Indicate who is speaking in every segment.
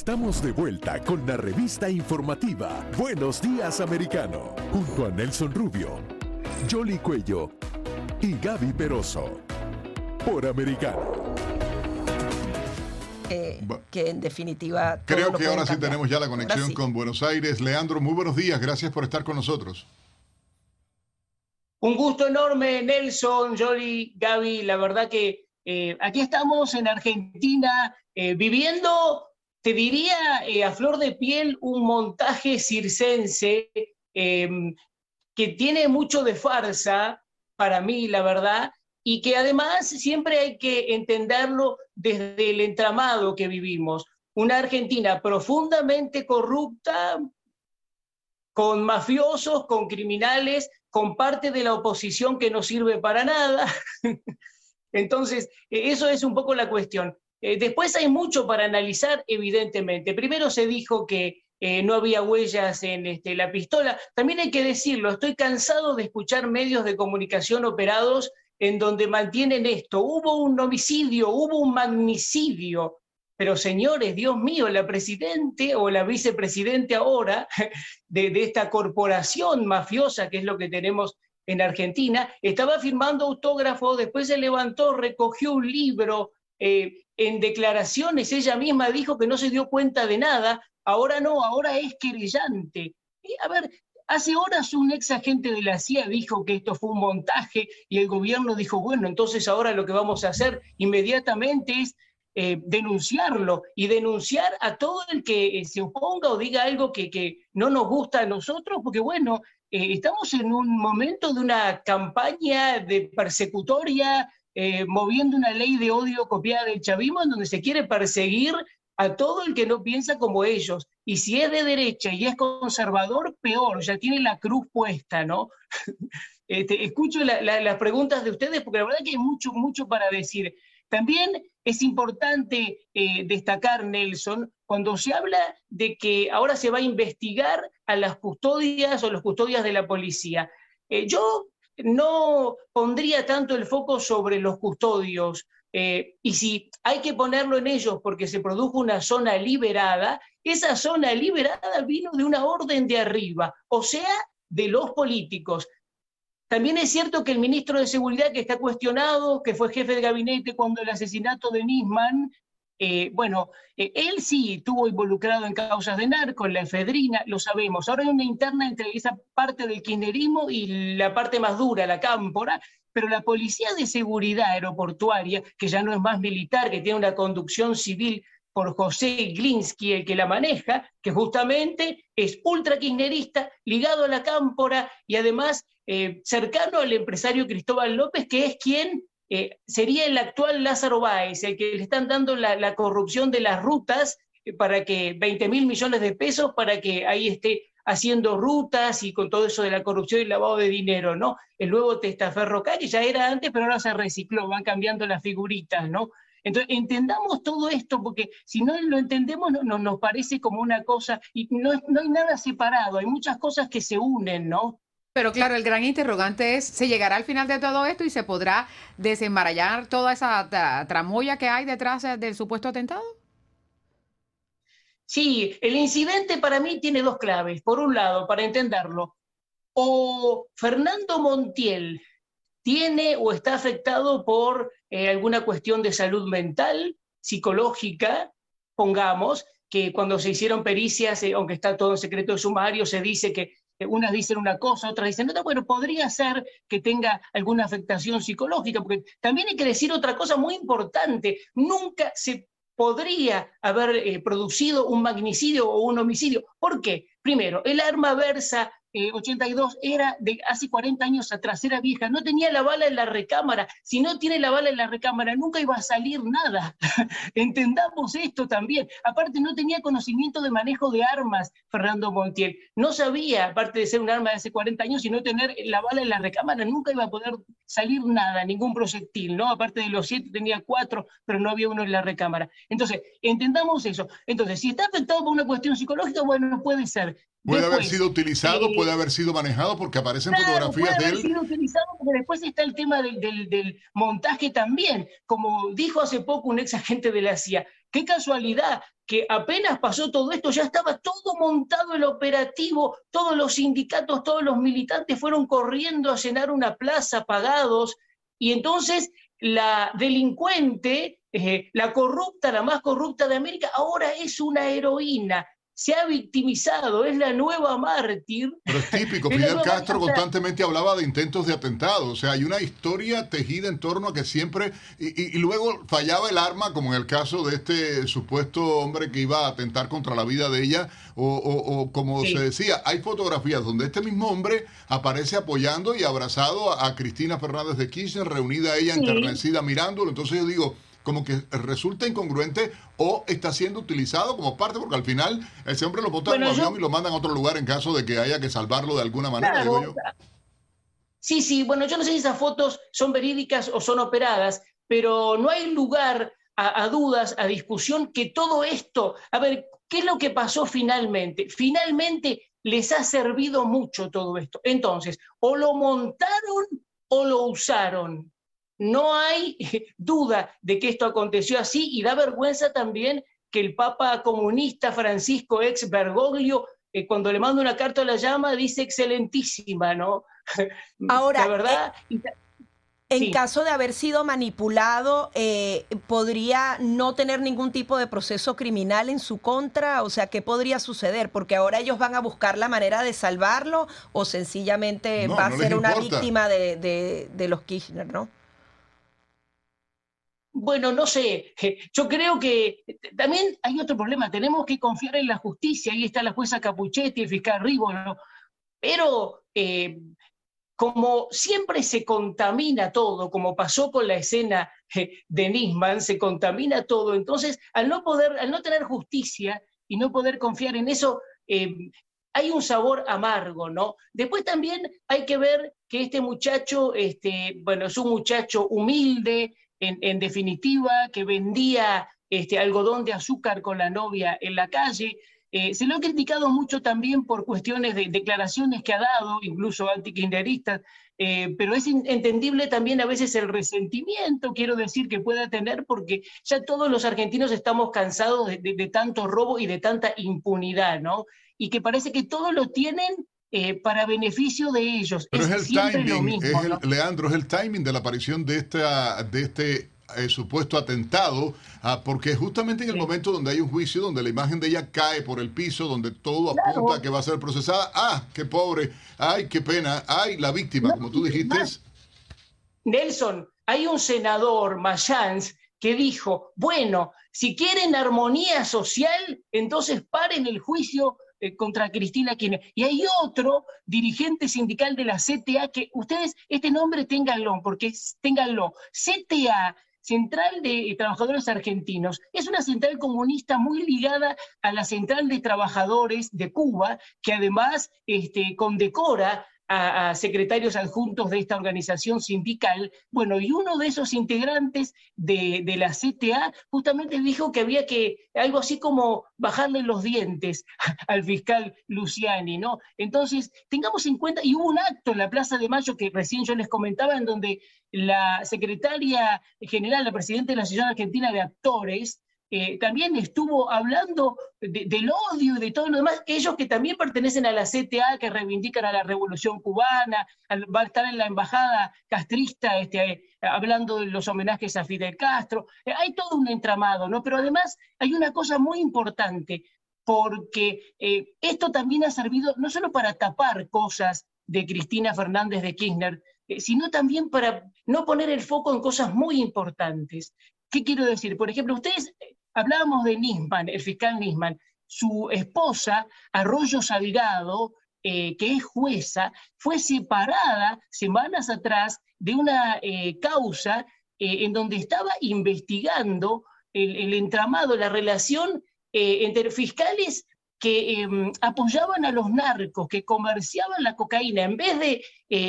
Speaker 1: Estamos de vuelta con la revista informativa Buenos Días Americano, junto a Nelson Rubio, Jolly Cuello y Gaby Peroso, por Americano.
Speaker 2: que en definitiva...
Speaker 3: Creo que ahora sí tenemos ya la conexión con Buenos Aires. Leandro, muy buenos días, gracias por estar con nosotros.
Speaker 4: Un gusto enorme, Nelson, Jolly, Gaby. La verdad que eh, aquí estamos en Argentina eh, viviendo, te diría, eh, a flor de piel, un montaje circense em, que tiene mucho de farsa, para mí, la verdad, y que además siempre hay que entenderlo desde el entramado que vivimos. Una Argentina profundamente corrupta, con mafiosos, con criminales, con parte de la oposición que no sirve para nada. Entonces, e, eso es un poco la cuestión. Eh, después hay mucho para analizar, evidentemente. Primero se dijo que eh, no había huellas en este, la pistola. También hay que decirlo, estoy cansado de escuchar medios de comunicación operados en donde mantienen esto. Hubo un homicidio, hubo un magnicidio. Pero señores, Dios mío, la presidente o la vicepresidente ahora de, de esta corporación mafiosa, que es lo que tenemos en Argentina, estaba firmando autógrafo, después se levantó, recogió un libro, eh, en declaraciones ella misma dijo que no se dio cuenta de nada, ahora no, ahora es querellante. Y, a ver, hace horas un ex agente de la CIA dijo que esto fue un montaje y el gobierno dijo, bueno, entonces ahora lo que vamos a hacer inmediatamente es eh, denunciarlo y denunciar a todo el que eh, se oponga o diga algo que, no nos gusta a nosotros, porque bueno, estamos en un momento de una campaña de persecutoria, eh, moviendo una ley de odio copiada del chavismo, en donde se quiere perseguir a todo el que no piensa como ellos. Y si es de derecha y es conservador, peor, ya tiene la cruz puesta, ¿no? este, escucho las preguntas de ustedes porque la verdad que hay mucho, mucho para decir. También es importante eh, destacar, Nelson, cuando se habla de que ahora se va a investigar a las custodias o los custodias de la policía. Eh, yo no pondría tanto el foco sobre los custodios, eh, y si hay que ponerlo en ellos porque se produjo una zona liberada, esa zona liberada vino de una orden de arriba, o sea, de los políticos. También es cierto que el ministro de Seguridad, que está cuestionado, que fue jefe de gabinete cuando el asesinato de Nisman, eh, bueno, eh, él sí estuvo involucrado en causas de narco, en la efedrina, lo sabemos. Ahora hay una interna entre esa parte del kirchnerismo y la parte más dura, la cámpora, pero la Policía de Seguridad Aeroportuaria, que ya no es más militar, que tiene una conducción civil por José Glinsky, el que la maneja, que justamente es ultra kirchnerista, ligado a la cámpora y además eh, cercano al empresario Cristóbal López, que es quien eh, sería el actual Lázaro Báez, el que le están dando la, corrupción de las rutas eh, para que 20 mil millones de pesos para que ahí esté haciendo rutas y con todo eso de la corrupción y lavado de dinero, ¿no? El nuevo testaferro que ya era antes, pero ahora se recicló, van cambiando las figuritas, ¿no? Entonces, entendamos todo esto, porque si no lo entendemos, no, nos parece como una cosa, y no, no hay nada separado, hay muchas cosas que se unen, ¿no?
Speaker 5: Pero claro, el gran interrogante es, ¿se llegará al final de todo esto y se podrá desembarallar toda esa tramoya que hay detrás del supuesto atentado?
Speaker 4: Sí, el incidente para mí tiene dos claves. Por un lado, para entenderlo, o Fernando Montiel tiene o está afectado por eh, alguna cuestión de salud mental, psicológica, pongamos, que cuando se hicieron pericias, eh, aunque está todo en secreto de sumario, se dice que unas dicen una cosa, otras dicen otra, bueno, podría ser que tenga alguna afectación psicológica, porque también hay que decir otra cosa muy importante, nunca se podría haber eh, producido un magnicidio o un homicidio. ¿Por qué? Primero, el arma versa 82 eh, era de hace 40 años atrás, era vieja, no tenía la bala en la recámara. Si no tiene la bala en la recámara, nunca iba a salir nada. Entendamos esto también. Aparte, no tenía conocimiento de manejo de armas, Fernando Montiel. No sabía, aparte de ser un arma de hace 40 años, y no tener la bala en la recámara, nunca iba a poder salir nada, ningún proyectil, ¿no? Aparte de los siete, tenía cuatro, pero no había uno en la recámara. Entonces, entendamos eso. Entonces, si está afectado por una cuestión psicológica, bueno, puede ser.
Speaker 3: Puede haber sido utilizado, eh, puede haber sido manejado, porque aparecen fotografías
Speaker 4: de
Speaker 3: él.
Speaker 4: Puede haber sido utilizado, porque después está el tema del, del, montaje también. Como dijo hace poco un ex agente de la CIA, qué casualidad que apenas pasó todo esto, ya estaba todo montado el operativo, todos los sindicatos, todos los militantes fueron corriendo a llenar una plaza pagados, y entonces la delincuente, eh, la corrupta, la más corrupta de América, ahora es una heroína, se ha victimizado, es la nueva mártir.
Speaker 3: Pero es típico, Fidel Castro constantemente hablaba de intentos de atentado, o sea, hay una historia tejida en torno a que siempre, y, luego fallaba el arma, como en el caso de este supuesto hombre que iba a atentar contra la vida de ella, o, como se decía, hay fotografías donde este mismo hombre aparece apoyando y abrazado a, Cristina Fernández de Kirchner, reunida ella, enternecida, mirándolo, entonces yo digo, como que resulta incongruente o está siendo utilizado como parte, porque al final ese hombre lo botan en un avión y lo mandan a otro lugar en caso de que haya que salvarlo de alguna manera, digo yo.
Speaker 4: Sí, sí, bueno, yo no sé si esas fotos son verídicas o son operadas, pero no hay lugar a, a dudas, a discusión, que todo esto, a ver, ¿qué es lo que pasó finalmente? Finalmente les ha servido mucho todo esto. Entonces, o lo montaron o lo usaron. No hay duda de que esto aconteció así y da vergüenza también que el Papa comunista Francisco ex Bergoglio, eh, cuando le manda una carta a la llama, dice excelentísima, ¿no?
Speaker 2: Ahora, la verdad... Eh, en caso de haber sido manipulado, eh, ¿podría no tener ningún tipo de proceso criminal en su contra? O sea, ¿qué podría suceder? Porque ahora ellos van a buscar la manera de salvarlo o sencillamente va a ser una víctima de, de los Kirchner, ¿no?
Speaker 4: Bueno, no sé, yo creo que también hay otro problema, tenemos que confiar en la justicia, ahí está la jueza Capuchetti, el fiscal Ribolo, pero eh, como siempre se contamina todo, como pasó con la escena eh, de Nisman, se contamina todo, entonces al no poder, al no tener justicia y no poder confiar en eso, eh, hay un sabor amargo, ¿no? Después también hay que ver que este muchacho, este, bueno, es un muchacho humilde, en, definitiva, que vendía este, algodón de azúcar con la novia en la calle. Eh, se lo ha criticado mucho también por cuestiones de declaraciones que ha dado, incluso antikirchneristas, eh, pero es entendible también a veces el resentimiento, quiero decir, que pueda tener, porque ya todos los argentinos estamos cansados de, tanto robo y de tanta impunidad, ¿no? Y que parece que todos lo tienen eh, para beneficio de ellos.
Speaker 3: Pero es, el timing, Leandro, es el timing de la aparición de, esta, de este eh, supuesto atentado, ah, porque justamente en el momento donde hay un juicio, donde la imagen de ella cae por el piso, donde todo apunta a que va a ser procesada, ah, qué pobre, ay, qué pena, ay, la víctima, como tú dijiste.
Speaker 4: Nelson, hay un senador, Mayans, que dijo, bueno, si quieren armonía social, entonces paren el juicio eh, contra Cristina Kirchner. Y hay otro dirigente sindical de la CTA que ustedes, este nombre ténganlo, porque ténganlo. CTA, Central de Trabajadores Argentinos, es una central comunista muy ligada a la Central de Trabajadores de Cuba, que además este, condecora a, secretarios adjuntos de esta organización sindical. Bueno, y uno de esos integrantes de, la CTA justamente dijo que había que, algo así como bajarle los dientes al fiscal Luciani, ¿no? Entonces, tengamos en cuenta, y hubo un acto en la Plaza de Mayo que recién yo les comentaba, en donde la secretaria general, la presidenta de la Asociación Argentina de Actores, eh, también estuvo hablando del odio y de todo lo demás, ellos que también pertenecen a la CTA, que reivindican a la revolución cubana, va a estar en la embajada castrista este, hablando de los homenajes a Fidel Castro, eh, hay todo un entramado, ¿no? Pero además hay una cosa muy importante, porque eh, esto también ha servido no solo para tapar cosas de Cristina Fernández de Kirchner, sino también para no poner el foco en cosas muy importantes. ¿Qué quiero decir? Por ejemplo, ustedes Hablábamos de Nisman, el fiscal Nisman. Su esposa, Arroyo Salgado, eh, que es jueza, fue separada semanas atrás de una eh, causa eh, en donde estaba investigando el, entramado, la relación entre fiscales que em, apoyaban a los narcos, que comerciaban la cocaína, en vez de,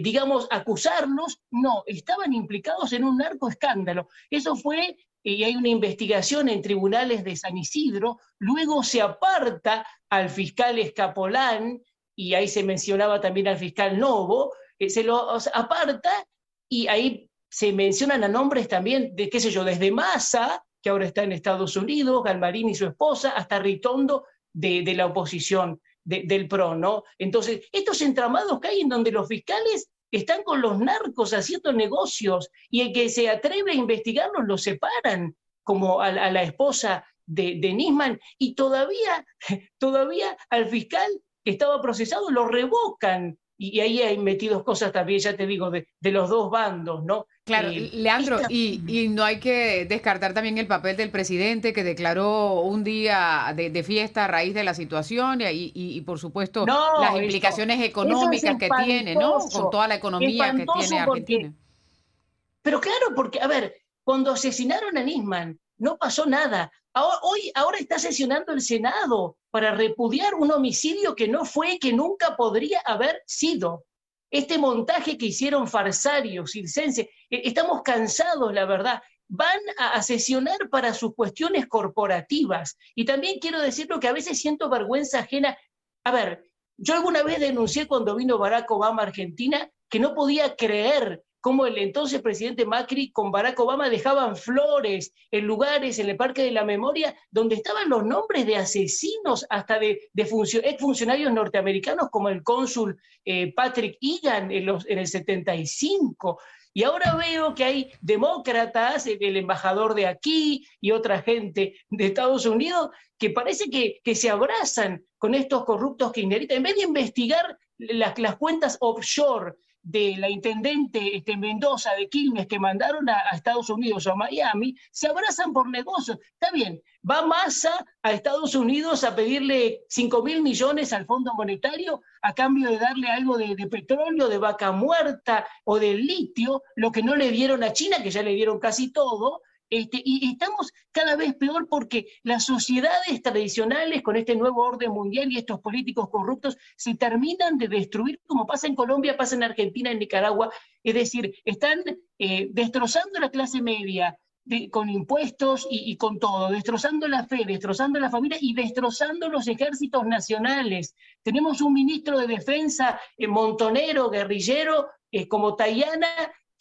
Speaker 4: digamos, acusarlos, no, estaban implicados en un narcoescándalo. Eso fue y hay una investigación en tribunales de San Isidro, luego se aparta al fiscal Escapolán, y ahí se mencionaba también al fiscal Novo, eh, se lo aparta y ahí se mencionan a nombres también de, qué sé yo, desde Massa que ahora está en Estados Unidos, Galmarín y su esposa, hasta Ritondo de, la oposición del PRO, ¿no? Entonces, estos entramados que hay en donde los fiscales están con los narcos haciendo negocios y el que se atreve a investigarlos lo separan, como a, la esposa de, Nisman, y todavía, todavía al fiscal que estaba procesado lo revocan. Y, ahí hay metidos cosas también, ya te digo, de los dos bandos, ¿no?
Speaker 5: Claro, eh, Leandro, y, y, no hay que descartar también el papel del presidente que declaró un día de, fiesta a raíz de la situación y, y, por supuesto las implicaciones económicas que tiene, ¿no? Con toda la economía que tiene Argentina.
Speaker 4: pero claro, porque, a ver, cuando asesinaron a Nisman, no pasó nada. Ahora, hoy, ahora está sesionando el Senado para repudiar un homicidio que no fue, que nunca podría haber sido este montaje que hicieron farsarios, circense, eh, estamos cansados, la verdad. Van a, sesionar para sus cuestiones corporativas. Y también quiero decirlo que a veces siento vergüenza ajena. A ver, yo alguna vez denuncié cuando vino Barack Obama a Argentina que no podía creer cómo el entonces presidente Macri con Barack Obama dejaban flores en lugares en el Parque de la Memoria donde estaban los nombres de asesinos, hasta de, de norteamericanos como el cónsul eh, Patrick Egan en, los, el 75. Y ahora veo que hay demócratas, el embajador de aquí y otra gente de Estados Unidos, que parece que, se abrazan con estos corruptos kirchneristas. En vez de investigar las cuentas offshore de la intendente este, Mendoza de Quilmes que mandaron a, Estados Unidos o a Miami, se abrazan por negocios. Está bien, va Massa a Estados Unidos a pedirle 5 mil millones al Fondo Monetario a cambio de darle algo de, de, petróleo, de vaca muerta o de litio, lo que no le dieron a China, que ya le dieron casi todo, este, y estamos cada vez peor porque las sociedades tradicionales con este nuevo orden mundial y estos políticos corruptos se terminan de destruir, como pasa en Colombia, pasa en Argentina, en Nicaragua. Es decir, están eh, destrozando la clase media, con impuestos y, con todo, destrozando la fe, destrozando la familia y destrozando los ejércitos nacionales. Tenemos un ministro de defensa eh, montonero, guerrillero, eh, como Tayana,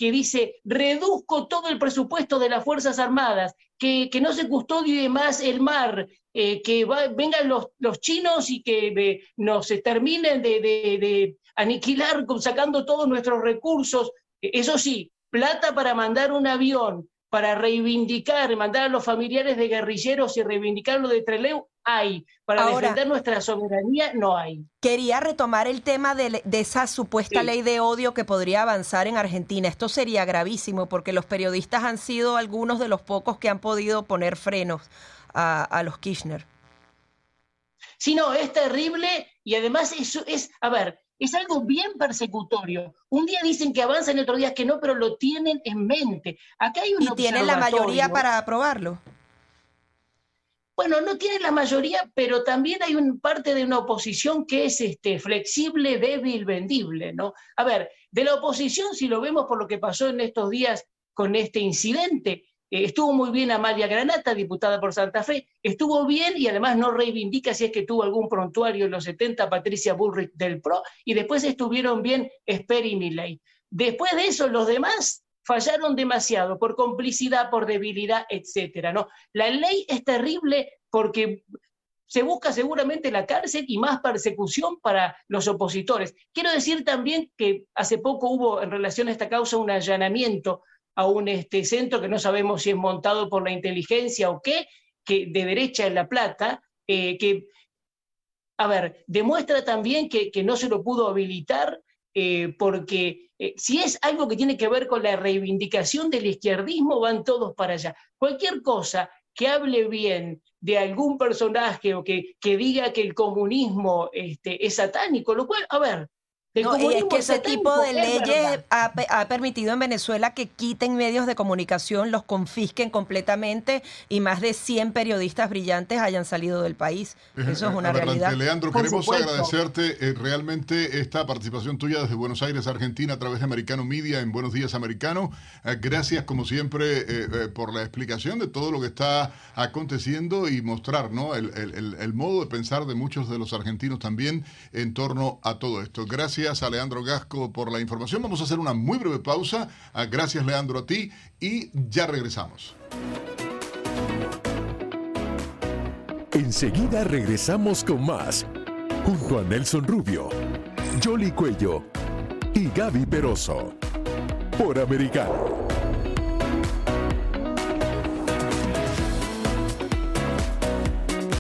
Speaker 4: que dice, reduzco todo el presupuesto de las Fuerzas Armadas, que, que no se custodie más el mar, eh, que vengan los, los, chinos y que eh, nos terminen de, de, de, aniquilar sacando todos nuestros recursos. Eso sí, plata para mandar un avión, para reivindicar, mandar a los familiares de guerrilleros y reivindicar lo de Treleu, hay. Para defender nuestra soberanía, no hay.
Speaker 2: Quería retomar el tema de, esa supuesta ley de odio que podría avanzar en Argentina. Esto sería gravísimo porque los periodistas han sido algunos de los pocos que han podido poner frenos a, a los Kirchner.
Speaker 4: Sí, no, es terrible y además eso es, a ver, es algo bien persecutorio. Un día dicen que avanzan, otro día que no, pero lo tienen en mente. Acá hay un
Speaker 2: ¿Y tienen la mayoría para aprobarlo?
Speaker 4: Bueno, no tienen la mayoría, pero también hay un parte de una oposición que es este, flexible, débil, vendible, ¿no? A ver, de la oposición, si lo vemos por lo que pasó en estos días con este incidente, eh, estuvo muy bien Amalia Granata, diputada por Santa Fe, estuvo bien y además no reivindica si es que tuvo algún prontuario en los 70 Patricia Bullrich del PRO, y después estuvieron bien Esper y Milley. Después de eso, los demás fallaron demasiado por complicidad, por debilidad, etcétera, ¿no? La ley es terrible porque se busca seguramente la cárcel y más persecución para los opositores. Quiero decir también que hace poco hubo en relación a esta causa un allanamiento a un este, centro que no sabemos si es montado por la inteligencia o qué, que de derecha en La Plata, eh, que, a ver, demuestra también que, no se lo pudo habilitar eh, porque eh, si es algo que tiene que ver con la reivindicación del izquierdismo, van todos para allá. Cualquier cosa que hable bien de algún personaje o que, diga que el comunismo este, es satánico, lo cual, a ver,
Speaker 2: no, y es que ese tipo de leyes ha, permitido en Venezuela que quiten medios de comunicación, los confisquen completamente y más de 100 periodistas brillantes hayan salido del país. Eso es una realidad.
Speaker 3: Leandro, queremos agradecerte eh, realmente esta participación tuya desde Buenos Aires, Argentina, a través de Americano Media en Buenos Días Americano. Eh, gracias, como siempre, eh, por la explicación de todo lo que está aconteciendo y mostrar ¿no? el, el modo de pensar de muchos de los argentinos también en torno a todo esto. Gracias gracias a Leandro Gasco por la información. Vamos a hacer una muy breve pausa. Ah, gracias Leandro a ti y ya regresamos.
Speaker 1: Enseguida regresamos con más, junto a Nelson Rubio, Jolly Cuello y Gaby Peroso, por Americano.